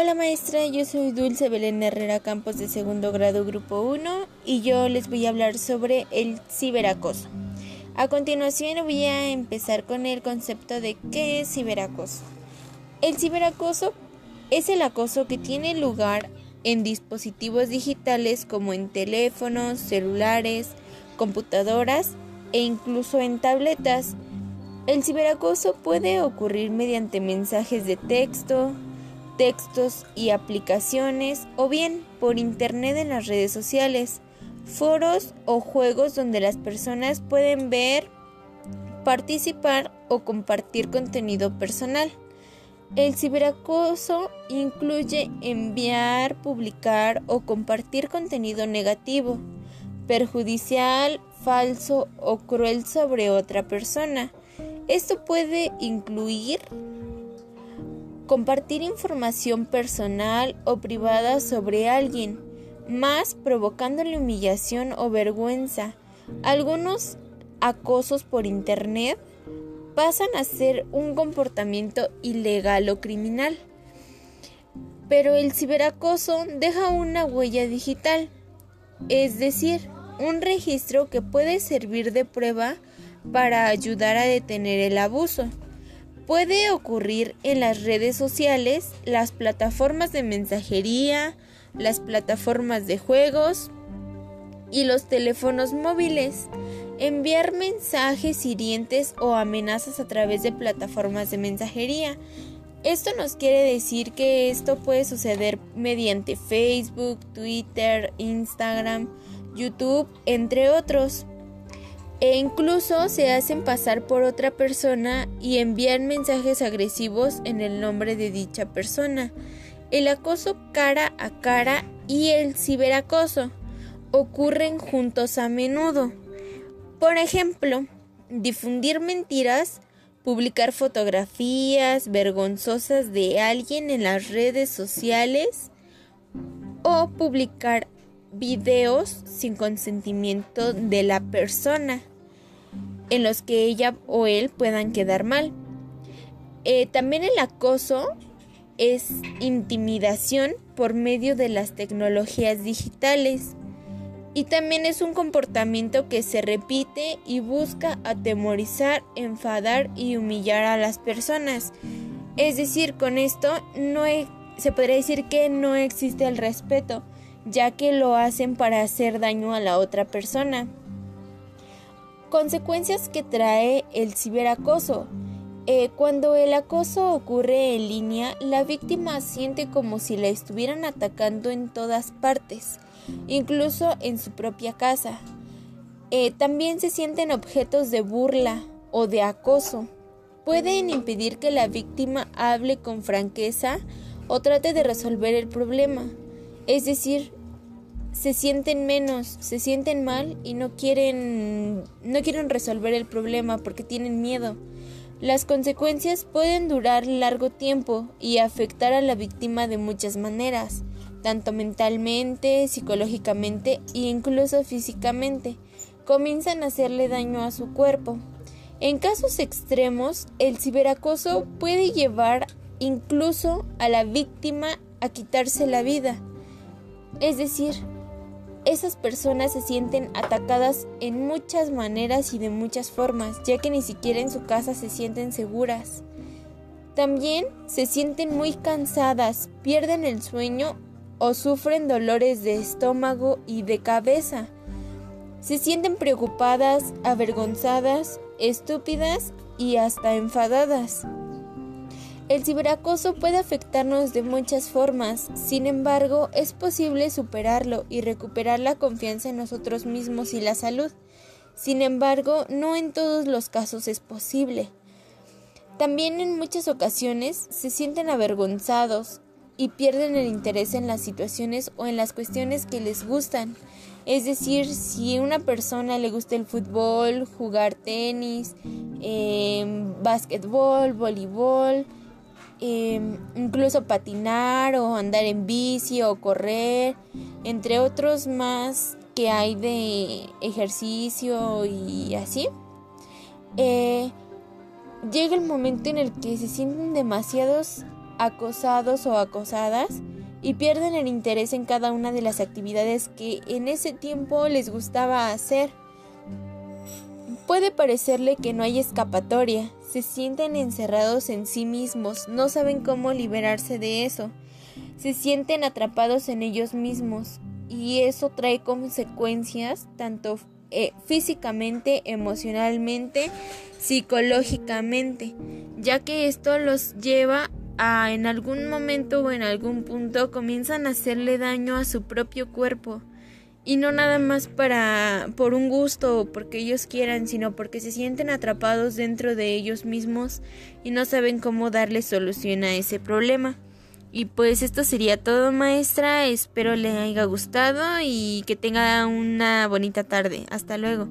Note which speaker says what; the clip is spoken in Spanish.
Speaker 1: Hola maestra, yo soy Dulce Belén Herrera Campos de segundo grado grupo 1 y yo les voy a hablar sobre el ciberacoso. A continuación voy a empezar con el concepto de qué es ciberacoso. El ciberacoso es el acoso que tiene lugar en dispositivos digitales como en teléfonos, celulares, computadoras e incluso en tabletas. El ciberacoso puede ocurrir mediante mensajes de texto, textos y aplicaciones o bien por internet en las redes sociales, foros o juegos donde las personas pueden ver, participar o compartir contenido personal. El ciberacoso incluye enviar, publicar o compartir contenido negativo, perjudicial, falso o cruel sobre otra persona. Esto puede incluir compartir información personal o privada sobre alguien, más provocándole humillación o vergüenza. Algunos acosos por Internet pasan a ser un comportamiento ilegal o criminal. Pero el ciberacoso deja una huella digital, es decir, un registro que puede servir de prueba para ayudar a detener el abuso. Puede ocurrir en las redes sociales, las plataformas de mensajería, las plataformas de juegos y los teléfonos móviles. Enviar mensajes hirientes o amenazas a través de plataformas de mensajería. Esto nos quiere decir que esto puede suceder mediante Facebook, Twitter, Instagram, YouTube, entre otros e incluso se hacen pasar por otra persona y envían mensajes agresivos en el nombre de dicha persona. El acoso cara a cara y el ciberacoso ocurren juntos a menudo. Por ejemplo, difundir mentiras, publicar fotografías vergonzosas de alguien en las redes sociales o publicar videos sin consentimiento de la persona en los que ella o él puedan quedar mal. Eh, también el acoso es intimidación por medio de las tecnologías digitales y también es un comportamiento que se repite y busca atemorizar, enfadar y humillar a las personas. Es decir, con esto no se podría decir que no existe el respeto, ya que lo hacen para hacer daño a la otra persona. Consecuencias que trae el ciberacoso. Eh, cuando el acoso ocurre en línea, la víctima siente como si la estuvieran atacando en todas partes, incluso en su propia casa. Eh, también se sienten objetos de burla o de acoso. Pueden impedir que la víctima hable con franqueza o trate de resolver el problema. Es decir, se sienten menos, se sienten mal y no quieren no quieren resolver el problema porque tienen miedo. Las consecuencias pueden durar largo tiempo y afectar a la víctima de muchas maneras, tanto mentalmente, psicológicamente e incluso físicamente. Comienzan a hacerle daño a su cuerpo. En casos extremos, el ciberacoso puede llevar incluso a la víctima a quitarse la vida. Es decir, esas personas se sienten atacadas en muchas maneras y de muchas formas, ya que ni siquiera en su casa se sienten seguras. También se sienten muy cansadas, pierden el sueño o sufren dolores de estómago y de cabeza. Se sienten preocupadas, avergonzadas, estúpidas y hasta enfadadas. El ciberacoso puede afectarnos de muchas formas, sin embargo, es posible superarlo y recuperar la confianza en nosotros mismos y la salud. Sin embargo, no en todos los casos es posible. También en muchas ocasiones se sienten avergonzados y pierden el interés en las situaciones o en las cuestiones que les gustan. Es decir, si a una persona le gusta el fútbol, jugar tenis, eh, básquetbol, voleibol, Em, incluso patinar o andar en bici o correr, entre otros más que hay de ejercicio y así. Eh, llega el momento en el que se sienten demasiados acosados o acosadas y pierden el interés en cada una de las actividades que en ese tiempo les gustaba hacer. Puede parecerle que no hay escapatoria, se sienten encerrados en sí mismos, no saben cómo liberarse de eso, se sienten atrapados en ellos mismos y eso trae consecuencias tanto eh, físicamente, emocionalmente, psicológicamente, ya que esto los lleva a en algún momento o en algún punto comienzan a hacerle daño a su propio cuerpo y no nada más para por un gusto o porque ellos quieran, sino porque se sienten atrapados dentro de ellos mismos y no saben cómo darle solución a ese problema. Y pues esto sería todo maestra, espero le haya gustado y que tenga una bonita tarde. Hasta luego.